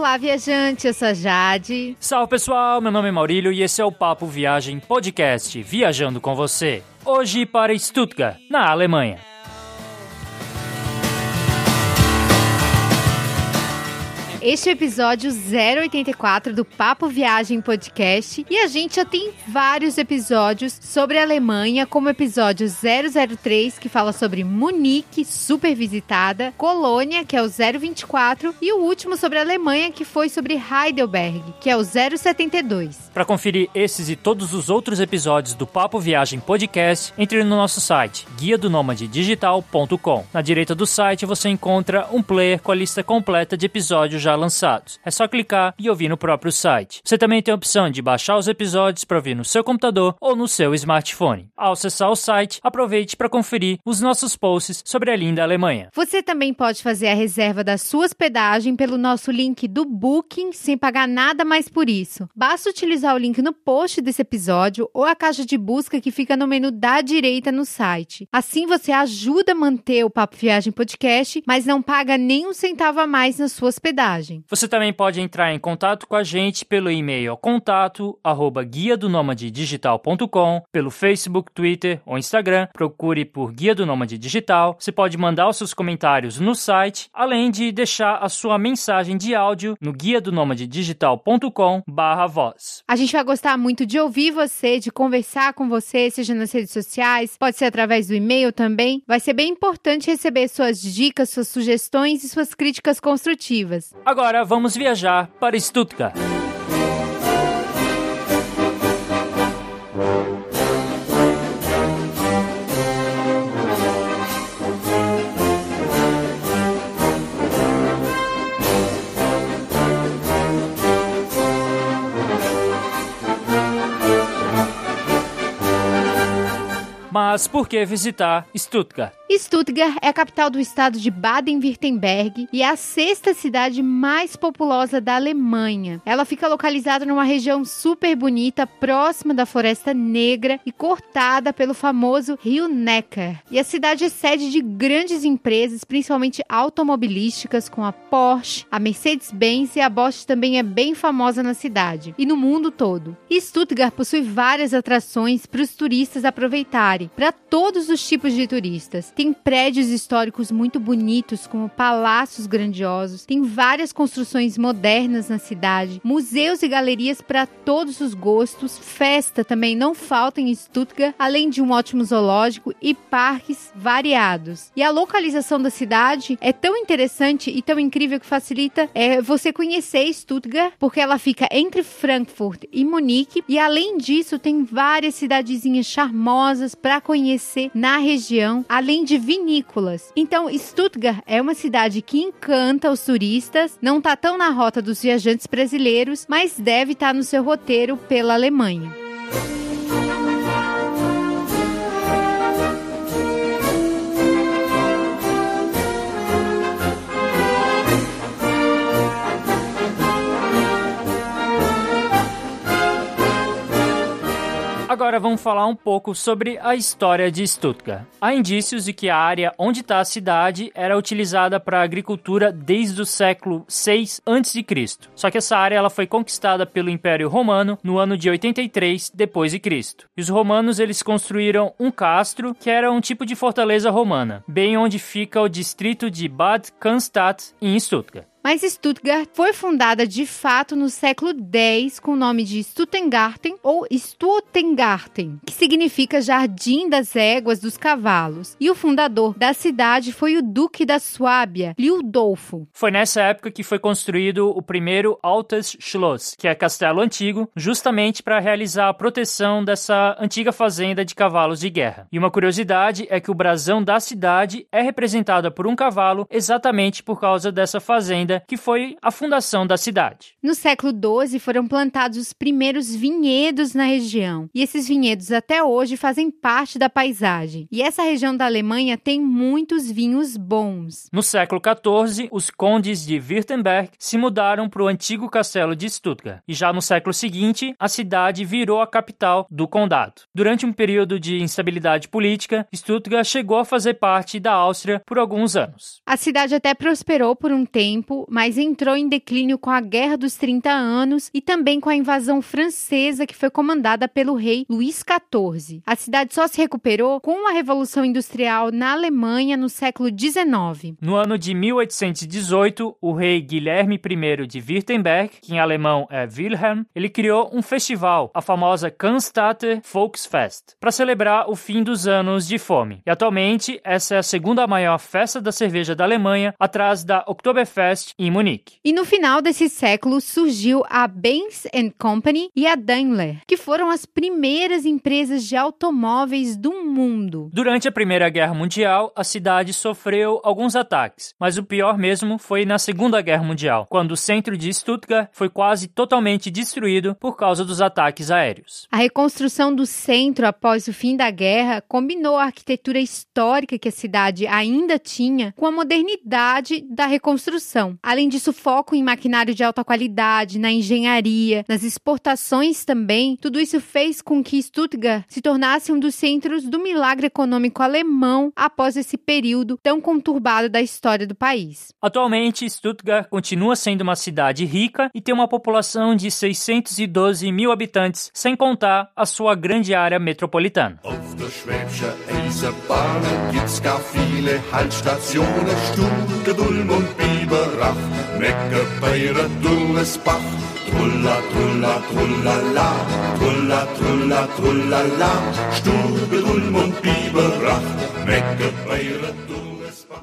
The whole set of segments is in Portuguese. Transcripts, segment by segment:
Olá, viajante, eu sou a Jade. Salve pessoal, meu nome é Maurílio e esse é o Papo Viagem Podcast, viajando com você. Hoje para Stuttgart, na Alemanha. Este é o episódio 084 do Papo Viagem Podcast e a gente já tem vários episódios sobre a Alemanha, como o episódio 003, que fala sobre Munique, super visitada, Colônia, que é o 024, e o último sobre a Alemanha, que foi sobre Heidelberg, que é o 072. Para conferir esses e todos os outros episódios do Papo Viagem Podcast, entre no nosso site, guia do digital.com. Na direita do site você encontra um player com a lista completa de episódios já já lançados. É só clicar e ouvir no próprio site. Você também tem a opção de baixar os episódios para ouvir no seu computador ou no seu smartphone. Ao acessar o site, aproveite para conferir os nossos posts sobre a linda Alemanha. Você também pode fazer a reserva da sua hospedagem pelo nosso link do Booking sem pagar nada mais por isso. Basta utilizar o link no post desse episódio ou a caixa de busca que fica no menu da direita no site. Assim você ajuda a manter o Papo Viagem Podcast, mas não paga nem um centavo a mais na sua hospedagem viagem. Você também pode entrar em contato com a gente pelo e-mail contato arroba guia do digital.com, pelo Facebook, Twitter ou Instagram. Procure por Guia do Nômade Digital. Você pode mandar os seus comentários no site, além de deixar a sua mensagem de áudio no guia do digital.com barra voz. A gente vai gostar muito de ouvir você, de conversar com você, seja nas redes sociais, pode ser através do e-mail também. Vai ser bem importante receber suas dicas, suas sugestões e suas críticas construtivas. Agora vamos viajar para Stuttgart. Mas por que visitar Stuttgart? Stuttgart é a capital do estado de Baden-Württemberg e é a sexta cidade mais populosa da Alemanha. Ela fica localizada numa região super bonita, próxima da Floresta Negra e cortada pelo famoso Rio Neckar. E a cidade é sede de grandes empresas, principalmente automobilísticas, com a Porsche, a Mercedes-Benz e a Bosch também é bem famosa na cidade e no mundo todo. Stuttgart possui várias atrações para os turistas aproveitarem, para todos os tipos de turistas tem prédios históricos muito bonitos, como palácios grandiosos. Tem várias construções modernas na cidade, museus e galerias para todos os gostos. Festa também não falta em Stuttgart, além de um ótimo zoológico e parques variados. E a localização da cidade é tão interessante e tão incrível que facilita é, você conhecer Stuttgart, porque ela fica entre Frankfurt e Munique. E além disso, tem várias cidadezinhas charmosas para conhecer na região, além de de vinícolas. Então, Stuttgart é uma cidade que encanta os turistas, não está tão na rota dos viajantes brasileiros, mas deve estar tá no seu roteiro pela Alemanha. Agora vamos falar um pouco sobre a história de Stuttgart. Há indícios de que a área onde está a cidade era utilizada para agricultura desde o século 6 a.C. Só que essa área ela foi conquistada pelo Império Romano no ano de 83 depois de Cristo. E os romanos eles construíram um castro que era um tipo de fortaleza romana, bem onde fica o distrito de Bad Cannstatt em Stuttgart. Mas Stuttgart foi fundada de fato no século X com o nome de Stuttengarten ou Stutengarten, que significa Jardim das Éguas dos Cavalos. E o fundador da cidade foi o Duque da Suábia, Liudolfo. Foi nessa época que foi construído o primeiro Altes Schloss, que é castelo antigo, justamente para realizar a proteção dessa antiga fazenda de cavalos de guerra. E uma curiosidade é que o brasão da cidade é representada por um cavalo exatamente por causa dessa fazenda que foi a fundação da cidade. No século XII foram plantados os primeiros vinhedos na região, e esses vinhedos até hoje fazem parte da paisagem. E essa região da Alemanha tem muitos vinhos bons. No século XIV, os condes de Württemberg se mudaram para o antigo castelo de Stuttgart, e já no século seguinte, a cidade virou a capital do condado. Durante um período de instabilidade política, Stuttgart chegou a fazer parte da Áustria por alguns anos. A cidade até prosperou por um tempo mas entrou em declínio com a Guerra dos 30 Anos e também com a invasão francesa que foi comandada pelo rei Luís XIV. A cidade só se recuperou com a Revolução Industrial na Alemanha no século XIX. No ano de 1818, o rei Guilherme I de Württemberg, que em alemão é Wilhelm, ele criou um festival, a famosa Cannstatter Volksfest, para celebrar o fim dos anos de fome. E atualmente, essa é a segunda maior festa da cerveja da Alemanha, atrás da Oktoberfest em Munique. E no final desse século surgiu a Benz Company e a Daimler, que foram as primeiras empresas de automóveis do mundo. Durante a Primeira Guerra Mundial, a cidade sofreu alguns ataques, mas o pior mesmo foi na Segunda Guerra Mundial, quando o centro de Stuttgart foi quase totalmente destruído por causa dos ataques aéreos. A reconstrução do centro após o fim da guerra combinou a arquitetura histórica que a cidade ainda tinha com a modernidade da reconstrução. Além disso, foco em maquinário de alta qualidade, na engenharia, nas exportações também, tudo isso fez com que Stuttgart se tornasse um dos centros do milagre econômico alemão após esse período tão conturbado da história do país. Atualmente, Stuttgart continua sendo uma cidade rica e tem uma população de 612 mil habitantes, sem contar a sua grande área metropolitana. Auf Dullesbach, Trulla, Trulla, Trulla, Trulla, Stuttgart, Ulm und Biberach,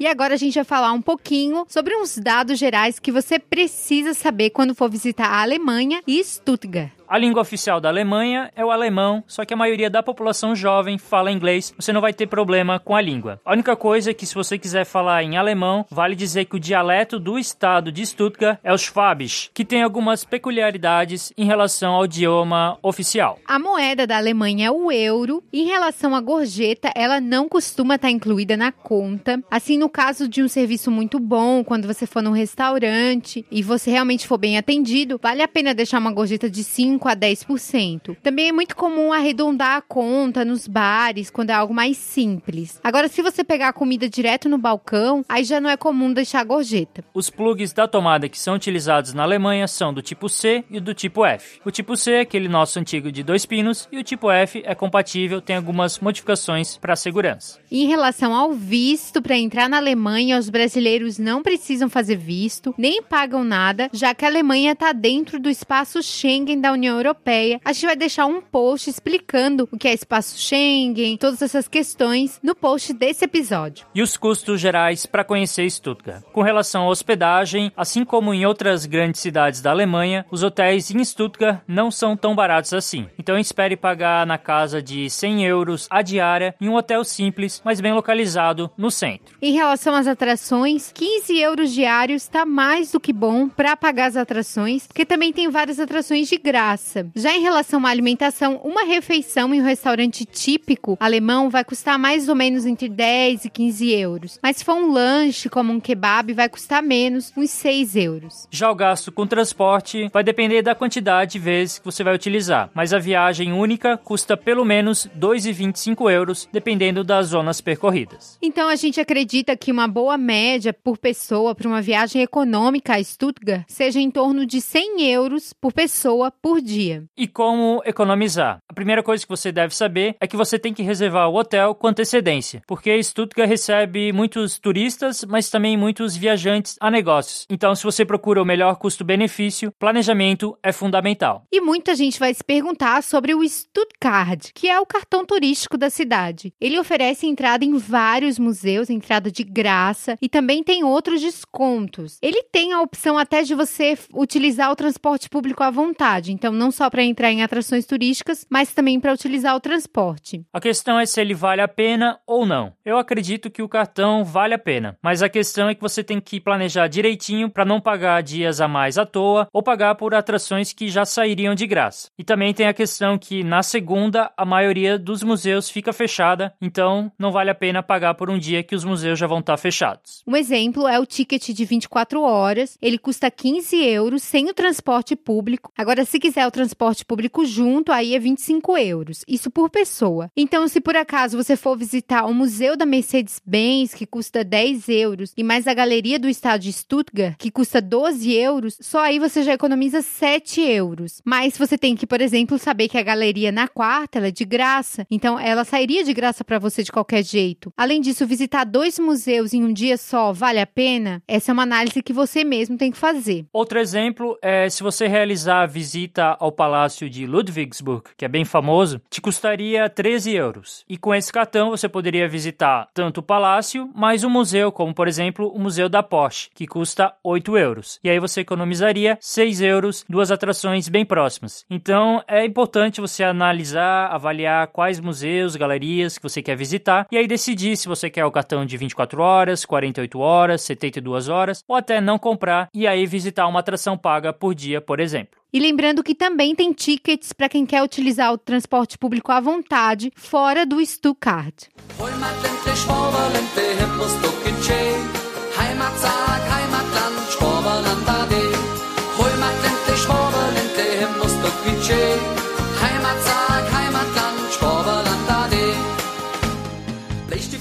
E agora a gente vai falar um pouquinho sobre uns dados gerais que você precisa saber quando for visitar a Alemanha e Stuttgart. A língua oficial da Alemanha é o alemão, só que a maioria da população jovem fala inglês, você não vai ter problema com a língua. A única coisa é que se você quiser falar em alemão, vale dizer que o dialeto do estado de Stuttgart é o Schwabisch, que tem algumas peculiaridades em relação ao idioma oficial. A moeda da Alemanha é o euro. Em relação à gorjeta, ela não costuma estar incluída na conta. Assim, no caso de um serviço muito bom, quando você for num restaurante e você realmente for bem atendido, vale a pena deixar uma gorjeta de 5 5 a 10%. Também é muito comum arredondar a conta nos bares quando é algo mais simples. Agora, se você pegar a comida direto no balcão, aí já não é comum deixar a gorjeta. Os plugs da tomada que são utilizados na Alemanha são do tipo C e do tipo F. O tipo C é aquele nosso antigo de dois pinos e o tipo F é compatível, tem algumas modificações para segurança. Em relação ao visto para entrar na Alemanha, os brasileiros não precisam fazer visto, nem pagam nada, já que a Alemanha está dentro do espaço Schengen da União União Europeia. A gente vai deixar um post explicando o que é espaço Schengen, todas essas questões no post desse episódio. E os custos gerais para conhecer Stuttgart. Com relação à hospedagem, assim como em outras grandes cidades da Alemanha, os hotéis em Stuttgart não são tão baratos assim. Então espere pagar na casa de 100 euros a diária em um hotel simples, mas bem localizado no centro. Em relação às atrações, 15 euros diários está mais do que bom para pagar as atrações, porque também tem várias atrações de graça graça. Já em relação à alimentação, uma refeição em um restaurante típico alemão vai custar mais ou menos entre 10 e 15 euros. Mas se for um lanche, como um kebab, vai custar menos, uns 6 euros. Já o gasto com transporte vai depender da quantidade de vezes que você vai utilizar, mas a viagem única custa pelo menos 2,25 euros, dependendo das zonas percorridas. Então a gente acredita que uma boa média por pessoa para uma viagem econômica a Stuttgart seja em torno de 100 euros por pessoa por dia. E como economizar? A primeira coisa que você deve saber é que você tem que reservar o hotel com antecedência, porque Stuttgart recebe muitos turistas, mas também muitos viajantes a negócios. Então, se você procura o melhor custo-benefício, planejamento é fundamental. E muita gente vai se perguntar sobre o Stuttgart, que é o cartão turístico da cidade. Ele oferece entrada em vários museus, entrada de graça, e também tem outros descontos. Ele tem a opção até de você utilizar o transporte público à vontade. Então, não só para entrar em atrações turísticas, mas também para utilizar o transporte. A questão é se ele vale a pena ou não. Eu acredito que o cartão vale a pena, mas a questão é que você tem que planejar direitinho para não pagar dias a mais à toa ou pagar por atrações que já sairiam de graça. E também tem a questão que na segunda a maioria dos museus fica fechada, então não vale a pena pagar por um dia que os museus já vão estar fechados. Um exemplo é o ticket de 24 horas, ele custa 15 euros sem o transporte público. Agora, se quiser fizer o transporte público junto, aí é 25 euros. Isso por pessoa. Então, se por acaso você for visitar o Museu da Mercedes-Benz, que custa 10 euros, e mais a Galeria do Estado de Stuttgart, que custa 12 euros, só aí você já economiza 7 euros. Mas você tem que, por exemplo, saber que a galeria na quarta é de graça. Então, ela sairia de graça para você de qualquer jeito. Além disso, visitar dois museus em um dia só vale a pena? Essa é uma análise que você mesmo tem que fazer. Outro exemplo é se você realizar a visita ao Palácio de Ludwigsburg, que é bem famoso, te custaria 13 euros. E com esse cartão você poderia visitar tanto o palácio, mais um museu, como por exemplo o Museu da Porsche, que custa 8 euros. E aí você economizaria 6 euros, duas atrações bem próximas. Então é importante você analisar, avaliar quais museus, galerias que você quer visitar e aí decidir se você quer o cartão de 24 horas, 48 horas, 72 horas ou até não comprar e aí visitar uma atração paga por dia, por exemplo. E lembrando que também tem tickets para quem quer utilizar o transporte público à vontade, fora do Stuttgart.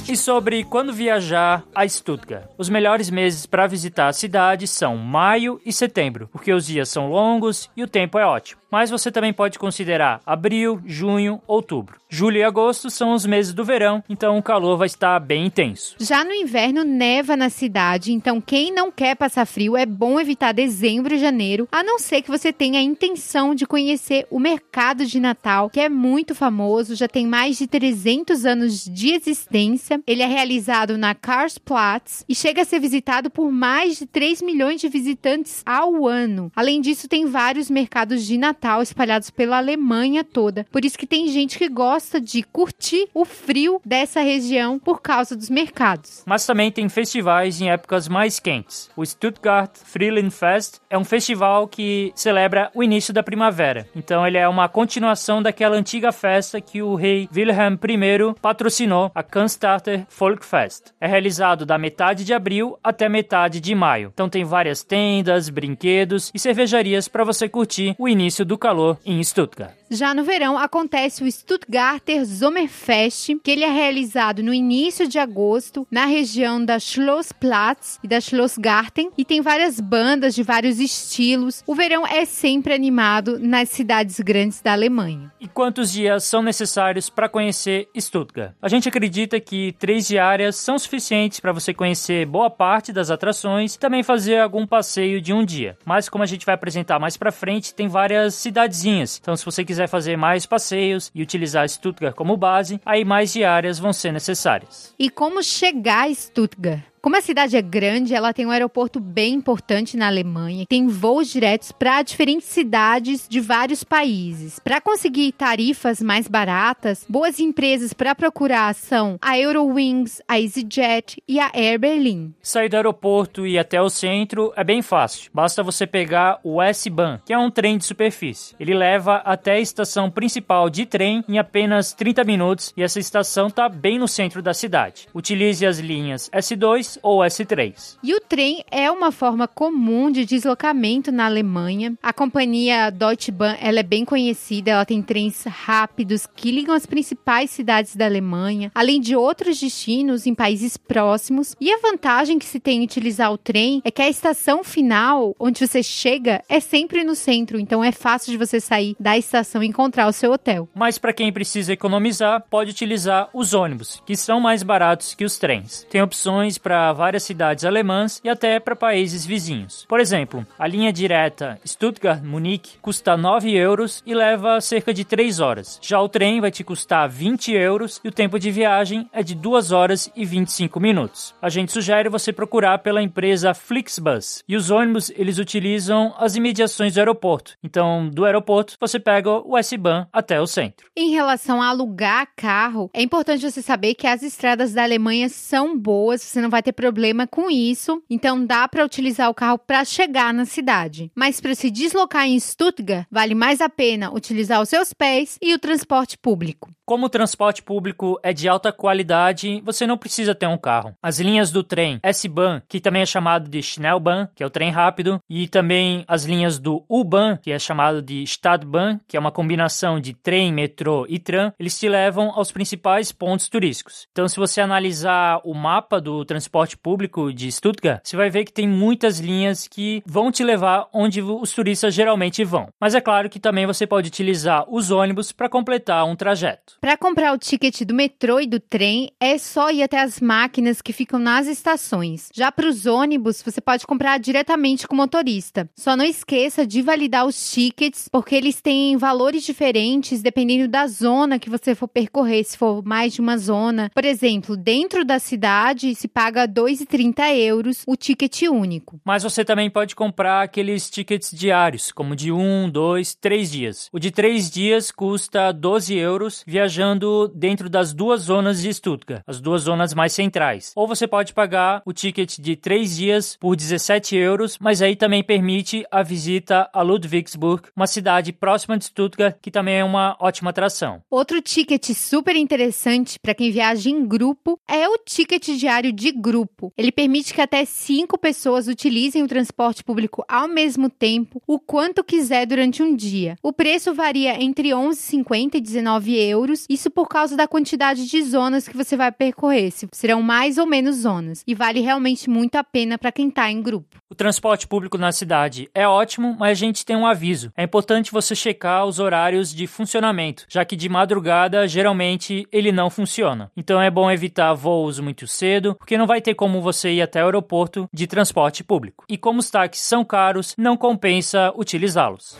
E sobre quando viajar a Stuttgart. Os melhores meses para visitar a cidade são maio e setembro, porque os dias são longos e o tempo é ótimo mas você também pode considerar abril, junho, outubro. Julho e agosto são os meses do verão, então o calor vai estar bem intenso. Já no inverno neva na cidade, então quem não quer passar frio é bom evitar dezembro e janeiro, a não ser que você tenha a intenção de conhecer o mercado de Natal, que é muito famoso, já tem mais de 300 anos de existência. Ele é realizado na Karlsplatz e chega a ser visitado por mais de 3 milhões de visitantes ao ano. Além disso, tem vários mercados de Natal Natal espalhados pela Alemanha toda. Por isso que tem gente que gosta de curtir o frio dessa região por causa dos mercados. Mas também tem festivais em épocas mais quentes. O Stuttgart Frühlingsfest é um festival que celebra o início da primavera. Então ele é uma continuação daquela antiga festa que o rei Wilhelm I patrocinou, a Cannstatter Volkfest. É realizado da metade de abril até metade de maio. Então tem várias tendas, brinquedos e cervejarias para você curtir o início do calor em Stuttgart. Já no verão acontece o Stuttgarter Sommerfest, que ele é realizado no início de agosto na região da Schlossplatz e da Schlossgarten e tem várias bandas de vários estilos. O verão é sempre animado nas cidades grandes da Alemanha. E quantos dias são necessários para conhecer Stuttgart? A gente acredita que três diárias são suficientes para você conhecer boa parte das atrações e também fazer algum passeio de um dia. Mas como a gente vai apresentar mais para frente, tem várias cidadezinhas. Então se você quiser fazer mais passeios e utilizar Stuttgart como base, aí mais diárias vão ser necessárias. E como chegar a Stuttgart? Como a cidade é grande, ela tem um aeroporto bem importante na Alemanha. Tem voos diretos para diferentes cidades de vários países. Para conseguir tarifas mais baratas, boas empresas para procurar são a Eurowings, a EasyJet e a Air Berlin. Sair do aeroporto e ir até o centro é bem fácil. Basta você pegar o S-Bahn, que é um trem de superfície. Ele leva até a estação principal de trem em apenas 30 minutos e essa estação está bem no centro da cidade. Utilize as linhas S2 ou S3. E o trem é uma forma comum de deslocamento na Alemanha. A companhia Deutsche Bahn ela é bem conhecida, ela tem trens rápidos que ligam as principais cidades da Alemanha, além de outros destinos em países próximos. E a vantagem que se tem em utilizar o trem é que a estação final, onde você chega, é sempre no centro, então é fácil de você sair da estação e encontrar o seu hotel. Mas para quem precisa economizar, pode utilizar os ônibus, que são mais baratos que os trens. Tem opções para várias cidades alemãs e até para países vizinhos. Por exemplo, a linha direta Stuttgart-Munique custa 9 euros e leva cerca de 3 horas. Já o trem vai te custar 20 euros e o tempo de viagem é de 2 horas e 25 minutos. A gente sugere você procurar pela empresa Flixbus. E os ônibus, eles utilizam as imediações do aeroporto. Então, do aeroporto, você pega o S-Bahn até o centro. Em relação a alugar carro, é importante você saber que as estradas da Alemanha são boas, você não vai ter problema com isso, então dá para utilizar o carro para chegar na cidade. Mas para se deslocar em Stuttgart, vale mais a pena utilizar os seus pés e o transporte público. Como o transporte público é de alta qualidade, você não precisa ter um carro. As linhas do trem S-Bahn, que também é chamado de Schnellbahn, que é o trem rápido, e também as linhas do U-Bahn, que é chamado de Stadtbahn, que é uma combinação de trem, metrô e tram, eles te levam aos principais pontos turísticos. Então, se você analisar o mapa do transporte público de Stuttgart, você vai ver que tem muitas linhas que vão te levar onde os turistas geralmente vão. Mas é claro que também você pode utilizar os ônibus para completar um trajeto. Para comprar o ticket do metrô e do trem, é só ir até as máquinas que ficam nas estações. Já para os ônibus, você pode comprar diretamente com o motorista. Só não esqueça de validar os tickets, porque eles têm valores diferentes dependendo da zona que você for percorrer, se for mais de uma zona. Por exemplo, dentro da cidade se paga 2,30 euros o ticket único. Mas você também pode comprar aqueles tickets diários, como de um, dois, três dias. O de três dias custa 12 euros, viajando dentro das duas zonas de Stuttgart, as duas zonas mais centrais. Ou você pode pagar o ticket de três dias por 17 euros, mas aí também permite a visita a Ludwigsburg, uma cidade próxima de Stuttgart, que também é uma ótima atração. Outro ticket super interessante para quem viaja em grupo é o ticket diário de grupo. Ele permite que até cinco pessoas utilizem o transporte público ao mesmo tempo, o quanto quiser durante um dia. O preço varia entre 11,50 e 19 euros, isso por causa da quantidade de zonas que você vai percorrer, se serão mais ou menos zonas, e vale realmente muito a pena para quem está em grupo. O transporte público na cidade é ótimo, mas a gente tem um aviso. É importante você checar os horários de funcionamento, já que de madrugada geralmente ele não funciona. Então é bom evitar voos muito cedo, porque não vai ter como você ir até o aeroporto de transporte público. E como os táxis são caros, não compensa utilizá-los.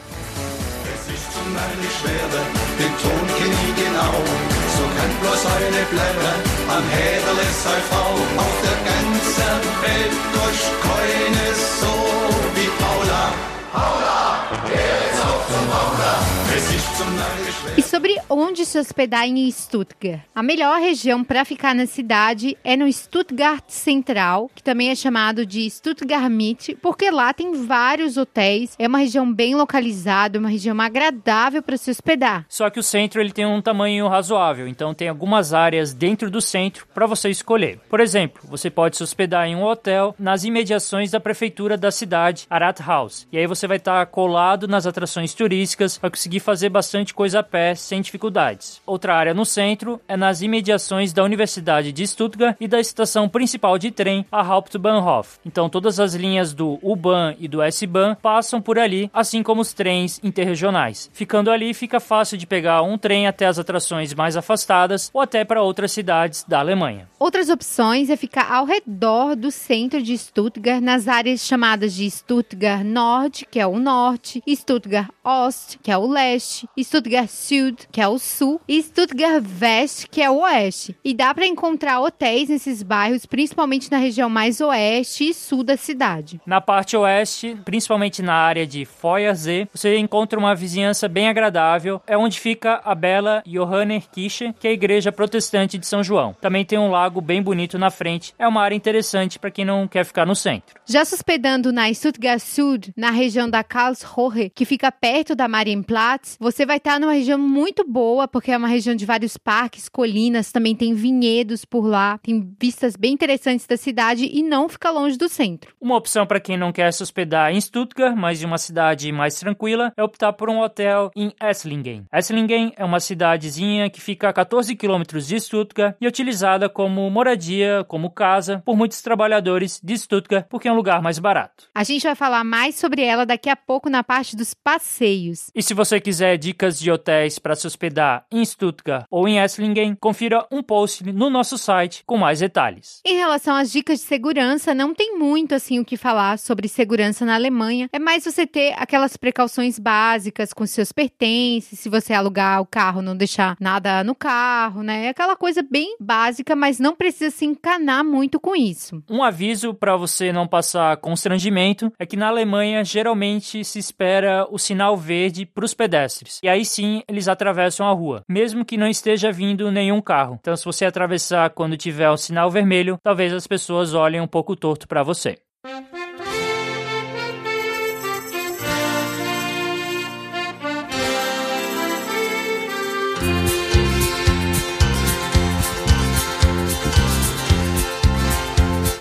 zum zum E sobre onde se hospedar em Stuttgart? A melhor região para ficar na cidade é no Stuttgart Central, que também é chamado de Stuttgart Mitte, porque lá tem vários hotéis. É uma região bem localizada, uma região agradável para se hospedar. Só que o centro ele tem um tamanho razoável, então tem algumas áreas dentro do centro para você escolher. Por exemplo, você pode se hospedar em um hotel nas imediações da prefeitura da cidade, Rathaus. E aí você vai estar colado nas atrações turísticas, vai conseguir fazer bastante coisa a pé sem dificuldades. Outra área no centro é nas imediações da Universidade de Stuttgart e da estação principal de trem, a Hauptbahnhof. Então todas as linhas do U-Bahn e do S-Bahn passam por ali, assim como os trens interregionais. Ficando ali, fica fácil de pegar um trem até as atrações mais afastadas ou até para outras cidades da Alemanha. Outras opções é ficar ao redor do centro de Stuttgart, nas áreas chamadas de Stuttgart Nord, que é o norte, Stuttgart Ost, que é o leste, Stuttgart Süd, que é o sul, e Stuttgart West, que é o oeste. E dá para encontrar hotéis nesses bairros, principalmente na região mais oeste e sul da cidade. Na parte oeste, principalmente na área de Feuersee, você encontra uma vizinhança bem agradável. É onde fica a bela Johanneskirche, que é a igreja protestante de São João. Também tem um lago bem bonito na frente. É uma área interessante para quem não quer ficar no centro. Já se hospedando na Stuttgart Süd, na região da Karlsruhe, que fica perto da Marienplatz, você vai estar numa região muito boa, porque é uma região de vários parques, colinas, também tem vinhedos por lá, tem vistas bem interessantes da cidade e não fica longe do centro. Uma opção para quem não quer se hospedar em Stuttgart, mas em uma cidade mais tranquila, é optar por um hotel em Esslingen. Esslingen é uma cidadezinha que fica a 14 quilômetros de Stuttgart e é utilizada como moradia, como casa, por muitos trabalhadores de Stuttgart, porque é um lugar mais barato. A gente vai falar mais sobre ela daqui a pouco na parte dos passeios. E se você quiser dicas de hotéis para se hospedar em Stuttgart ou em Esslingen, confira um post no nosso site com mais detalhes. Em relação às dicas de segurança, não tem muito assim o que falar sobre segurança na Alemanha. É mais você ter aquelas precauções básicas com seus pertences, se você alugar o carro, não deixar nada no carro, né? É aquela coisa bem básica, mas não precisa se encanar muito com isso. Um aviso para você não passar constrangimento é que na Alemanha geralmente se espera o sinal verde para os pedestres. E aí sim eles atravessam a rua, mesmo que não esteja vindo nenhum carro. Então, se você atravessar quando tiver o sinal vermelho, talvez as pessoas olhem um pouco torto para você.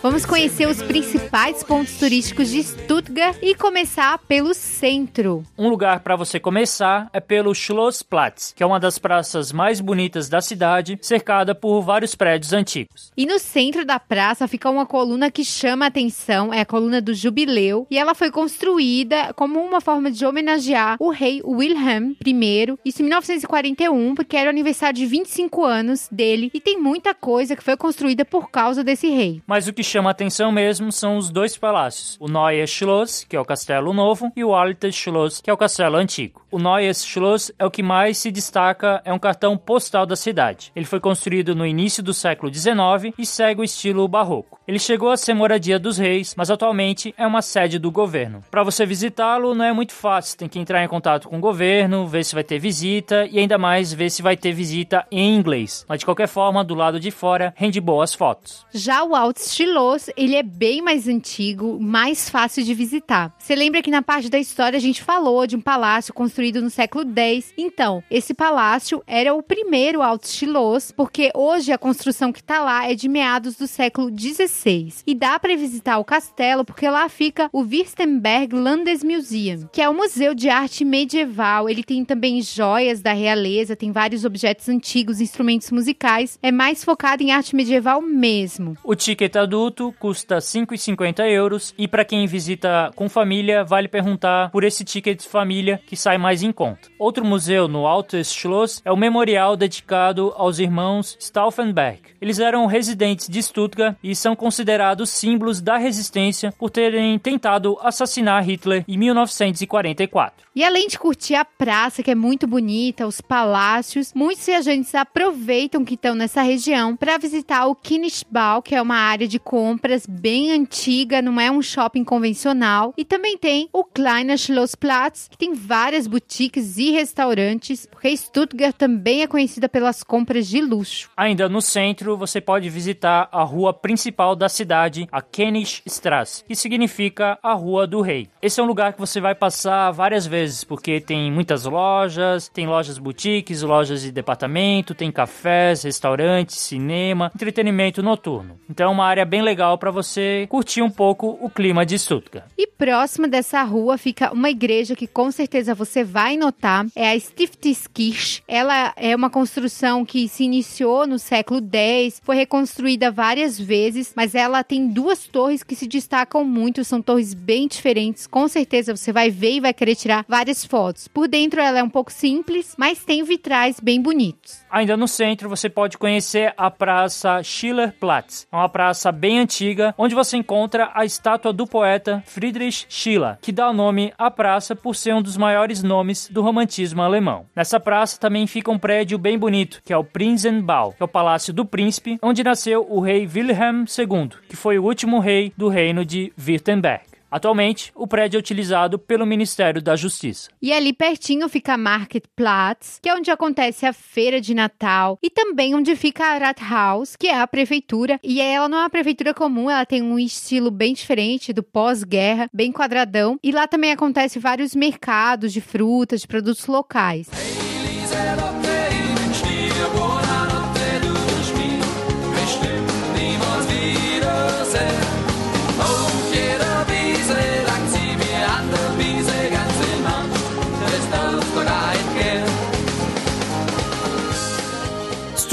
Vamos conhecer os principais pontos turísticos de Stuttgart e começar pelo centro. Um lugar para você começar é pelo Schlossplatz, que é uma das praças mais bonitas da cidade, cercada por vários prédios antigos. E no centro da praça fica uma coluna que chama a atenção, é a coluna do Jubileu, e ela foi construída como uma forma de homenagear o rei Wilhelm I, isso em 1941, porque era o aniversário de 25 anos dele, e tem muita coisa que foi construída por causa desse rei. Mas o que chama atenção mesmo são os dois palácios, o Neues Schloss, que é o castelo novo, e o Altes Schloss, que é o castelo antigo. O Neues Schloss é o que mais se destaca, é um cartão postal da cidade. Ele foi construído no início do século XIX e segue o estilo barroco. Ele chegou a ser moradia dos reis, mas atualmente é uma sede do governo. Para você visitá-lo não é muito fácil, tem que entrar em contato com o governo, ver se vai ter visita e ainda mais ver se vai ter visita em inglês. Mas de qualquer forma, do lado de fora, rende boas fotos. Já o Altes Schloss ele é bem mais antigo, mais fácil de visitar. Você lembra que na parte da história a gente falou de um palácio construído no século X? Então, esse palácio era o primeiro Alto Estilos, porque hoje a construção que está lá é de meados do século XVI. E dá para visitar o castelo porque lá fica o Württemberg Landesmuseum, que é um museu de arte medieval. Ele tem também joias da realeza, tem vários objetos antigos, instrumentos musicais. É mais focado em arte medieval mesmo. O ticket adulto custa 5,50 euros e para quem visita com família, vale perguntar por esse ticket de família que sai mais em conta. Outro museu no Altes Schloss é o memorial dedicado aos irmãos Stauffenberg. Eles eram residentes de Stuttgart e são considerados símbolos da resistência por terem tentado assassinar Hitler em 1944. E além de curtir a praça, que é muito bonita, os palácios, muitos viajantes aproveitam que estão nessa região para visitar o Kinnischbau, que é uma área de compras bem antiga, não é um shopping convencional. E também tem o Kleiner Schlossplatz, que tem várias boutiques e restaurantes, porque Stuttgart também é conhecida pelas compras de luxo. Ainda no centro, você pode visitar a rua principal da cidade, a Königstrasse, que significa a Rua do Rei. Esse é um lugar que você vai passar várias vezes porque tem muitas lojas, tem lojas boutiques, lojas de departamento, tem cafés, restaurantes, cinema, entretenimento noturno. Então é uma área bem legal para você curtir um pouco o clima de Stuttgart. E próximo dessa rua fica uma igreja que com certeza você vai notar, é a Stiftskirche. Ela é uma construção que se iniciou no século X, foi reconstruída várias vezes, mas ela tem duas torres que se destacam muito, são torres bem diferentes. Com certeza você vai ver e vai querer tirar várias fotos. Por dentro ela é um pouco simples, mas tem vitrais bem bonitos. Ainda no centro você pode conhecer a praça Schillerplatz. É uma praça bem antiga, onde você encontra a estátua do poeta Friedrich Schiller, que dá o nome à praça por ser um dos maiores nomes do romantismo alemão. Nessa praça também fica um prédio bem bonito, que é o Prinzenbau, que é o Palácio do Príncipe, onde nasceu o rei Wilhelm II, que foi o último rei do reino de Württemberg. Atualmente, o prédio é utilizado pelo Ministério da Justiça. E ali pertinho fica a Marketplatz, que é onde acontece a feira de Natal, e também onde fica a Rathaus, que é a prefeitura. E ela não é uma prefeitura comum, ela tem um estilo bem diferente do pós-guerra, bem quadradão. E lá também acontece vários mercados de frutas, de produtos locais.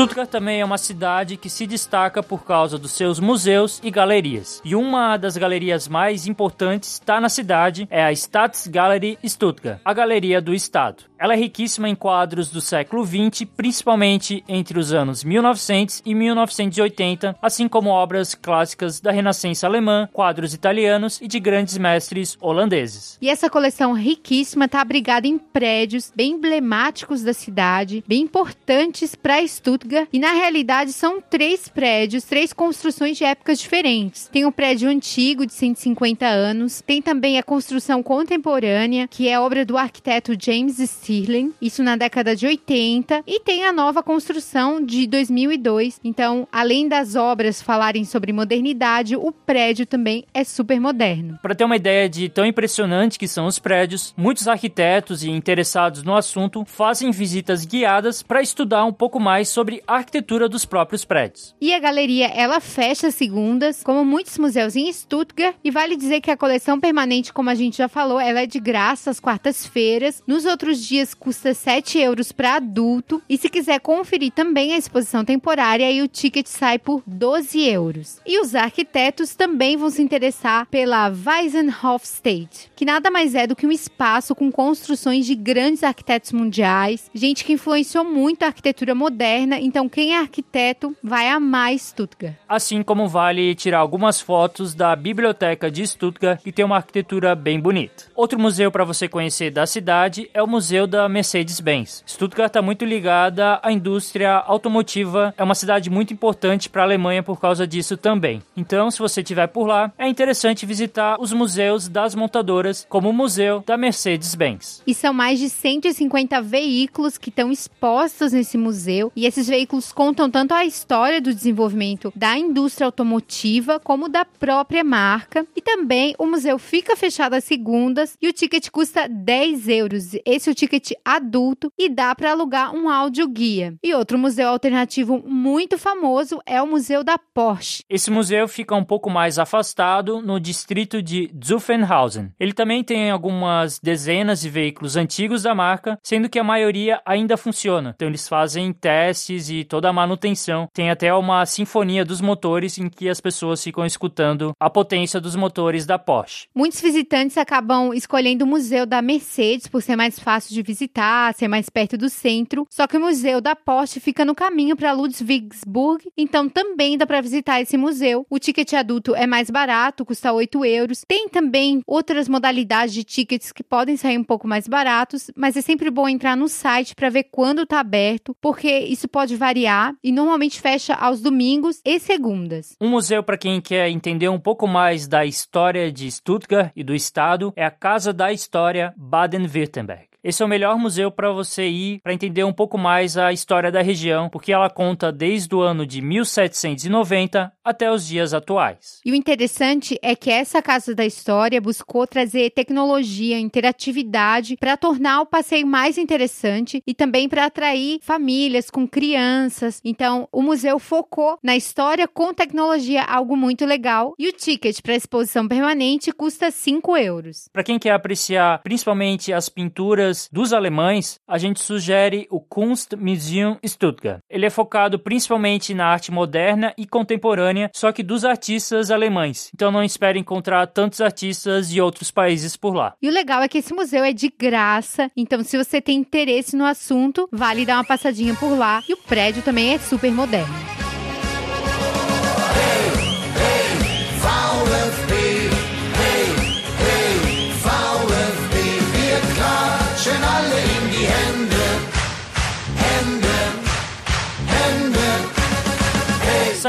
Stuttgart também é uma cidade que se destaca por causa dos seus museus e galerias. E uma das galerias mais importantes está na cidade, é a Staatsgalerie Stuttgart, a galeria do estado. Ela é riquíssima em quadros do século XX, principalmente entre os anos 1900 e 1980, assim como obras clássicas da Renascença alemã, quadros italianos e de grandes mestres holandeses. E essa coleção riquíssima está abrigada em prédios bem emblemáticos da cidade, bem importantes para Stuttgart antiga e na realidade são três prédios, três construções de épocas diferentes. Tem um prédio antigo de 150 anos, tem também a construção contemporânea, que é obra do arquiteto James Stirling, isso na década de 80, e tem a nova construção de 2002. Então, além das obras falarem sobre modernidade, o prédio também é super moderno. Para ter uma ideia de tão impressionante que são os prédios, muitos arquitetos e interessados no assunto fazem visitas guiadas para estudar um pouco mais sobre a arquitetura dos próprios prédios. E a galeria ela fecha segundas, como muitos museus em Stuttgart, e vale dizer que a coleção permanente, como a gente já falou, ela é de graça às quartas-feiras. Nos outros dias custa 7 euros para adulto. E se quiser conferir também a exposição temporária, aí o ticket sai por 12 euros. E os arquitetos também vão se interessar pela Weisenhofstadt, que nada mais é do que um espaço com construções de grandes arquitetos mundiais, gente que influenciou muito a arquitetura moderna, então quem é arquiteto vai amar Stuttgart. Assim como vale tirar algumas fotos da biblioteca de Stuttgart, que tem uma arquitetura bem bonita. Outro museu para você conhecer da cidade é o Museu da Mercedes-Benz. Stuttgart está muito ligada à indústria automotiva, é uma cidade muito importante para a Alemanha por causa disso também. Então, se você estiver por lá, é interessante visitar os museus das montadoras, como o Museu da Mercedes-Benz. E são mais de 150 veículos que estão expostos nesse museu, e esses veículos contam tanto a história do desenvolvimento da indústria automotiva como da própria marca. E também o museu fica fechado às segundas e o ticket custa 10 euros. Esse é o ticket adulto e dá para alugar um áudio guia. E outro museu alternativo muito famoso é o Museu da Porsche. Esse museu fica um pouco mais afastado no distrito de Zuffenhausen. Ele também tem algumas dezenas de veículos antigos da marca, sendo que a maioria ainda funciona. Então eles fazem testes e toda a manutenção. Tem até uma sinfonia dos motores em que as pessoas ficam escutando a potência dos motores da Porsche. Muitos visitantes acabam escolhendo o Museu da Mercedes por ser mais fácil de visitar, ser mais perto do centro. Só que o Museu da Porsche fica no caminho para Ludwigsburg, então também dá para visitar esse museu. O ticket adulto é mais barato, custa 8 euros. Tem também outras modalidades de tickets que podem sair um pouco mais baratos, mas é sempre bom entrar no site para ver quando está aberto, porque isso pode variar e normalmente fecha aos domingos e segundas. Um museu para quem quer entender um pouco mais da história de Stuttgart e do estado é a Casa da História Baden-Württemberg. Esse é o melhor museu para você ir para entender um pouco mais a história da região, porque ela conta desde o ano de 1790 até os dias atuais. E o interessante é que essa Casa da História buscou trazer tecnologia, interatividade para tornar o passeio mais interessante e também para atrair famílias com crianças. Então, o museu focou na história com tecnologia, algo muito legal. E o ticket para a exposição permanente custa 5 euros. Para quem quer apreciar principalmente as pinturas dos alemães, a gente sugere o Kunstmuseum Stuttgart. Ele é focado principalmente na arte moderna e contemporânea, só que dos artistas alemães. Então não espere encontrar tantos artistas de outros países por lá. E o legal é que esse museu é de graça, então se você tem interesse no assunto, vale dar uma passadinha por lá. E o prédio também é super moderno.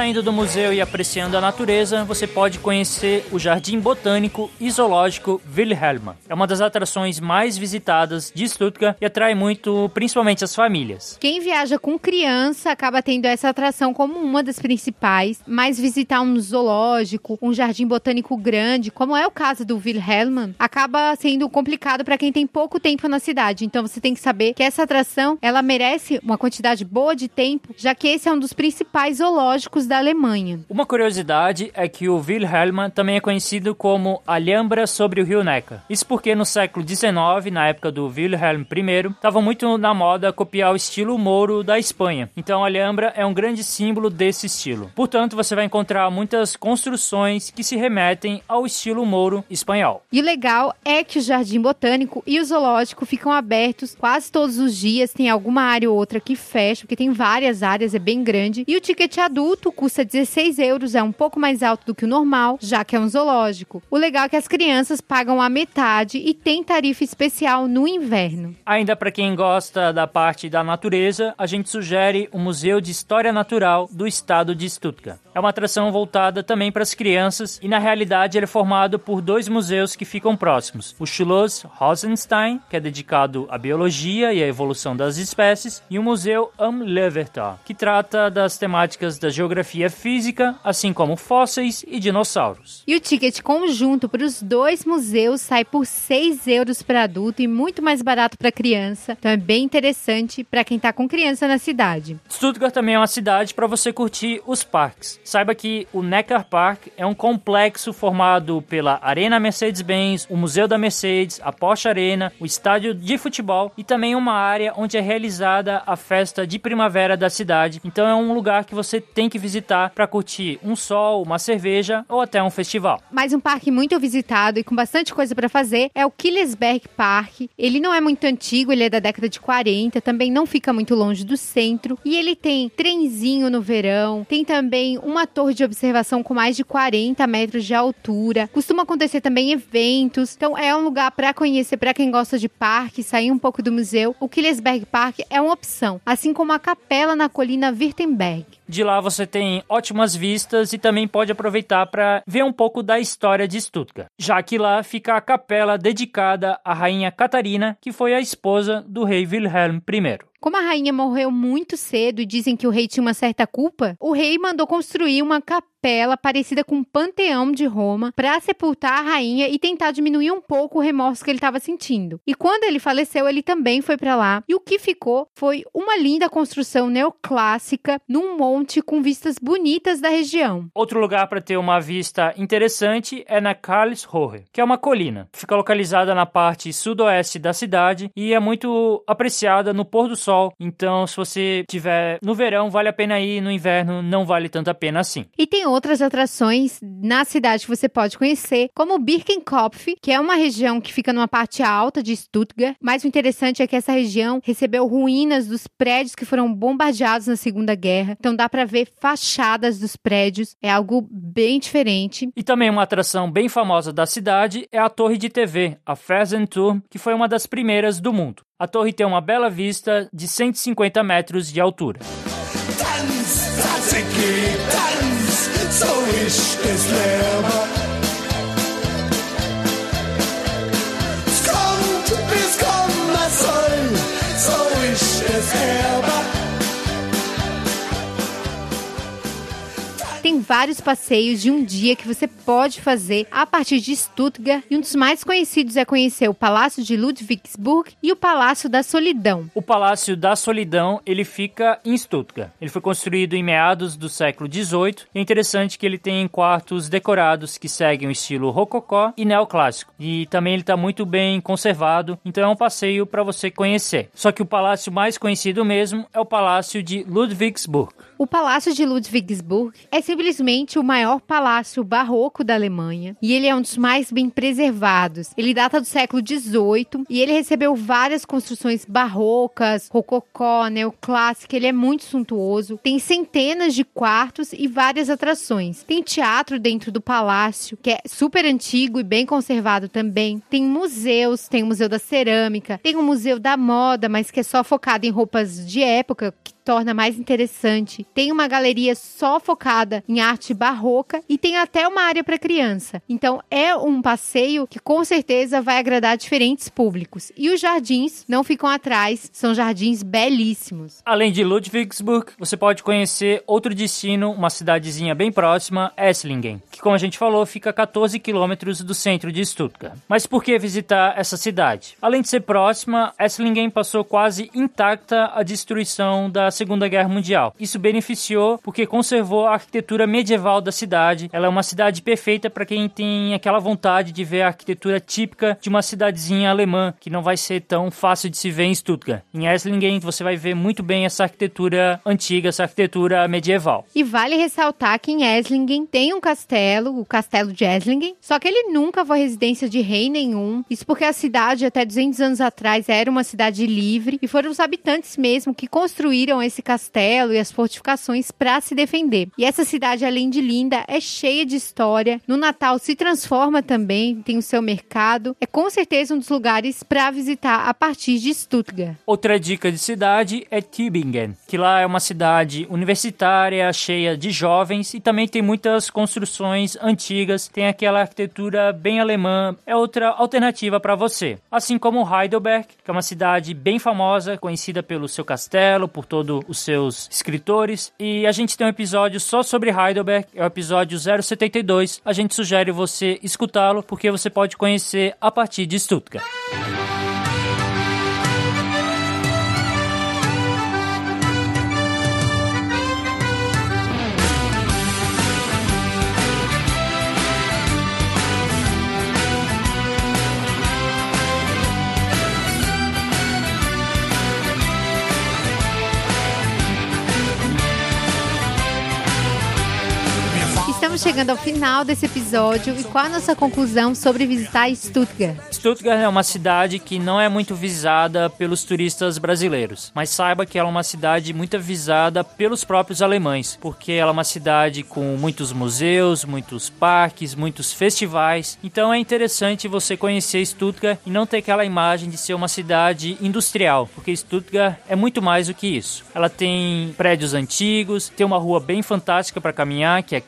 Saindo do museu e apreciando a natureza, você pode conhecer o Jardim Botânico e Zoológico Wilhelma. É uma das atrações mais visitadas de Stuttgart e atrai muito, principalmente as famílias. Quem viaja com criança acaba tendo essa atração como uma das principais, mas visitar um zoológico, um jardim botânico grande, como é o caso do Wilhelma, acaba sendo complicado para quem tem pouco tempo na cidade. Então você tem que saber que essa atração, ela merece uma quantidade boa de tempo, já que esse é um dos principais zoológicos da Alemanha. Uma curiosidade é que o Wilhelm também é conhecido como Alhambra sobre o Rio Neckar. Isso porque no século XIX, na época do Wilhelm I, estava muito na moda copiar o estilo mouro da Espanha. Então a Alhambra é um grande símbolo desse estilo. Portanto, você vai encontrar muitas construções que se remetem ao estilo mouro espanhol. E o legal é que o Jardim Botânico e o Zoológico ficam abertos quase todos os dias. Tem alguma área ou outra que fecha, porque tem várias áreas, é bem grande. E o ticket adulto custa 16 euros, é um pouco mais alto do que o normal, já que é um zoológico. O legal é que as crianças pagam a metade e tem tarifa especial no inverno. Ainda para quem gosta da parte da natureza, a gente sugere o Museu de História Natural do Estado de Stuttgart. É uma atração voltada também para as crianças e na realidade ele é formado por dois museus que ficam próximos: o Schloss Rosenstein, que é dedicado à biologia e à evolução das espécies, e o Museu Am Levertal, que trata das temáticas da geografia física, assim como fósseis e dinossauros. E o ticket conjunto para os dois museus sai por 6 euros para adulto e muito mais barato para criança. Então é bem interessante para quem está com criança na cidade. Stuttgart também é uma cidade para você curtir os parques. Saiba que o Neckar Park é um complexo formado pela Arena Mercedes-Benz, o Museu da Mercedes, a Porsche Arena, o estádio de futebol e também uma área onde é realizada a festa de primavera da cidade. Então é um lugar que você tem que visitar para curtir um sol, uma cerveja ou até um festival. Mais um parque muito visitado e com bastante coisa para fazer é o Killesberg Park. Ele não é muito antigo, ele é da década de 40, também não fica muito longe do centro e ele tem trenzinho no verão, tem também uma torre de observação com mais de 40 metros de altura. Costuma acontecer também eventos, então é um lugar para conhecer para quem gosta de parque, sair um pouco do museu. O Killesberg Park é uma opção, assim como a capela na colina Württemberg. De lá você tem ótimas vistas e também pode aproveitar para ver um pouco da história de Stuttgart, já que lá fica a capela dedicada à rainha Catarina, que foi a esposa do rei Wilhelm I. Como a rainha morreu muito cedo e dizem que o rei tinha uma certa culpa, o rei mandou construir uma capela parecida com um panteão de Roma para sepultar a rainha e tentar diminuir um pouco o remorso que ele estava sentindo. E quando ele faleceu, ele também foi para lá. E o que ficou foi uma linda construção neoclássica num monte com vistas bonitas da região. Outro lugar para ter uma vista interessante é na Karlsruhe, que é uma colina. Fica localizada na parte sudoeste da cidade e é muito apreciada no pôr do sol. Então, se você tiver no verão, vale a pena ir, no inverno não vale tanto a pena assim. E tem outras atrações na cidade que você pode conhecer, como Birkenkopf, que é uma região que fica numa parte alta de Stuttgart. Mas o interessante é que essa região recebeu ruínas dos prédios que foram bombardeados na Segunda Guerra. Então dá para ver fachadas dos prédios. É algo bem diferente. E também uma atração bem famosa da cidade é a Torre de TV, a Fernsehturm, que foi uma das primeiras do mundo. A torre tem uma bela vista de 150 metros de altura. Tanz, Tzatziki, tanz, so ist es Leben. Vários passeios de um dia que você pode fazer a partir de Stuttgart e um dos mais conhecidos é conhecer o Palácio de Ludwigsburg e o Palácio da Solidão. O Palácio da Solidão, ele fica em Stuttgart. Ele foi construído em meados do século XVIII é interessante que ele tem quartos decorados que seguem o estilo rococó e neoclássico. E também ele está muito bem conservado, então é um passeio para você conhecer. Só que o palácio mais conhecido mesmo é o Palácio de Ludwigsburg. O Palácio de Ludwigsburg é simplesmente o maior palácio barroco da Alemanha e ele é um dos mais bem preservados. Ele data do século XVIII e ele recebeu várias construções barrocas, rococó, neoclássica. Ele é muito suntuoso. Tem centenas de quartos e várias atrações. Tem teatro dentro do palácio, que é super antigo e bem conservado também. Tem museus, tem o Museu da Cerâmica, tem o Museu da Moda, mas que é só focado em roupas de época, que torna mais interessante. Tem uma galeria só focada em arte barroca e tem até uma área para criança. Então é um passeio que com certeza vai agradar diferentes públicos. E os jardins não ficam atrás, são jardins belíssimos. Além de Ludwigsburg, você pode conhecer outro destino, uma cidadezinha bem próxima, Esslingen, que como a gente falou, fica a 14 quilômetros do centro de Stuttgart. Mas por que visitar essa cidade? Além de ser próxima, Esslingen passou quase intacta a destruição da Segunda Guerra Mundial. Isso beneficiou porque conservou a arquitetura medieval da cidade. Ela é uma cidade perfeita para quem tem aquela vontade de ver a arquitetura típica de uma cidadezinha alemã, que não vai ser tão fácil de se ver em Stuttgart. Em Esslingen você vai ver muito bem essa arquitetura antiga, essa arquitetura medieval. E vale ressaltar que em Esslingen tem um castelo, o Castelo de Esslingen, só que ele nunca foi residência de rei nenhum. Isso porque a cidade até 200 anos atrás era uma cidade livre e foram os habitantes mesmo que construíram esse castelo e as fortificações para se defender. E essa cidade, além de linda, é cheia de história. No Natal se transforma também, tem o seu mercado. É com certeza um dos lugares para visitar a partir de Stuttgart. Outra dica de cidade é Tübingen, que lá é uma cidade universitária, cheia de jovens e também tem muitas construções antigas, tem aquela arquitetura bem alemã. É outra alternativa para você. Assim como Heidelberg, que é uma cidade bem famosa, conhecida pelo seu castelo, por todos os seus escritores. E a gente tem um episódio só sobre Heidelberg, é o episódio 072. A gente sugere você escutá-lo porque você pode conhecer a partir de Stuttgart. Chegando ao final desse episódio e qual a nossa conclusão sobre visitar Stuttgart? Stuttgart é uma cidade que não é muito visada pelos turistas brasileiros, mas saiba que ela é uma cidade muito visada pelos próprios alemães, porque ela é uma cidade com muitos museus, muitos parques, muitos festivais. Então é interessante você conhecer Stuttgart e não ter aquela imagem de ser uma cidade industrial, porque Stuttgart é muito mais do que isso. Ela tem prédios antigos, tem uma rua bem fantástica para caminhar, que é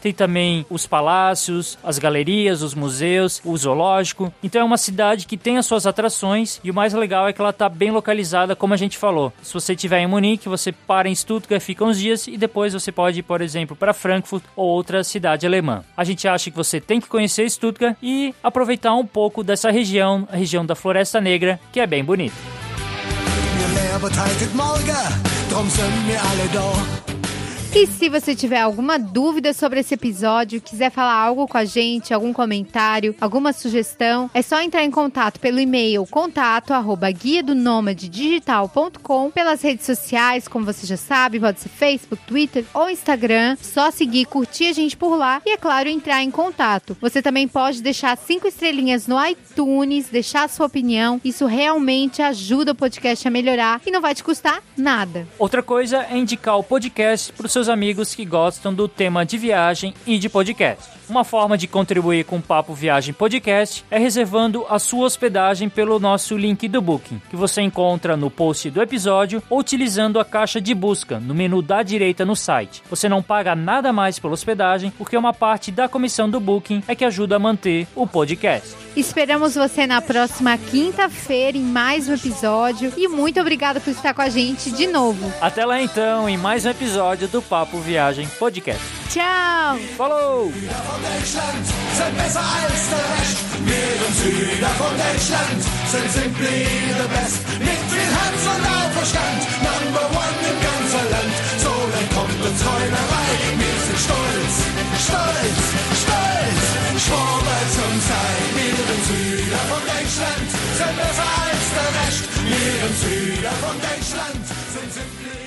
Tem também os palácios, as galerias, os museus, o zoológico. Então é uma cidade que tem as suas atrações e o mais legal é que ela está bem localizada, como a gente falou. Se você estiver em Munique, você para em Stuttgart, fica uns dias e depois você pode ir, por exemplo, para Frankfurt ou outra cidade alemã. A gente acha que você tem que conhecer Stuttgart e aproveitar um pouco dessa região, a região da Floresta Negra, que é bem bonita. E se você tiver alguma dúvida sobre esse episódio, quiser falar algo com a gente, algum comentário, alguma sugestão, é só entrar em contato pelo e-mail contato arroba guia do digital.com, pelas redes sociais, como você já sabe, pode ser Facebook, Twitter ou Instagram. Só seguir, curtir a gente por lá e, é claro, entrar em contato. Você também pode deixar cinco estrelinhas no iTunes, deixar a sua opinião. Isso realmente ajuda o podcast a melhorar e não vai te custar nada. Outra coisa é indicar o podcast para os seus amigos que gostam do tema de viagem e de podcast. Uma forma de contribuir com o Papo Viagem Podcast é reservando a sua hospedagem pelo nosso link do Booking, que você encontra no post do episódio ou utilizando a caixa de busca no menu da direita no site. Você não paga nada mais pela hospedagem, porque uma parte da comissão do Booking é que ajuda a manter o podcast. Esperamos você na próxima quinta-feira em mais um episódio e muito obrigada por estar com a gente de novo. Até lá então, em mais um episódio do Papo Viagem Podcast. Tchau! Falou! Deutschland sind besser als der Rest. Wir im Süden von Deutschland sind simply